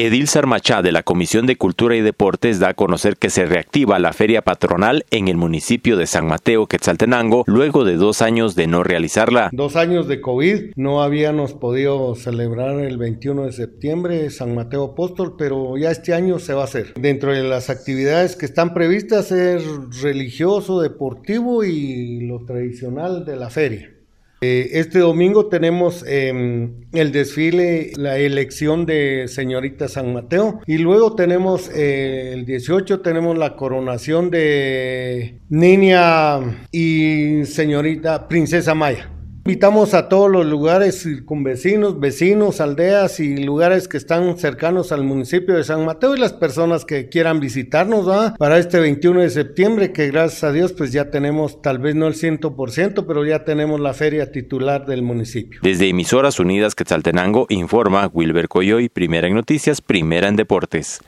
Edil Sarmachá de la Comisión de Cultura y Deportes da a conocer que se reactiva la feria patronal en el municipio de San Mateo, Quetzaltenango, luego de dos años de no realizarla. Dos años de COVID, no habíamos podido celebrar el 21 de septiembre San Mateo Apóstol, pero ya este año se va a hacer. Dentro de las actividades que están previstas es religioso, deportivo y lo tradicional de la feria. Eh, este domingo tenemos em, el desfile, la elección de señorita San Mateo y luego tenemos eh, el 18 tenemos la coronación de niña y señorita princesa Maya. Invitamos a todos los lugares circunvecinos, vecinos, aldeas y lugares que están cercanos al municipio de San Mateo y las personas que quieran visitarnos para este 21 de septiembre, que gracias a Dios pues ya tenemos, tal vez no el 100%, pero ya tenemos la feria titular del municipio. Desde Emisoras Unidas Quetzaltenango informa Wilber Coyoy, primera en noticias, primera en deportes.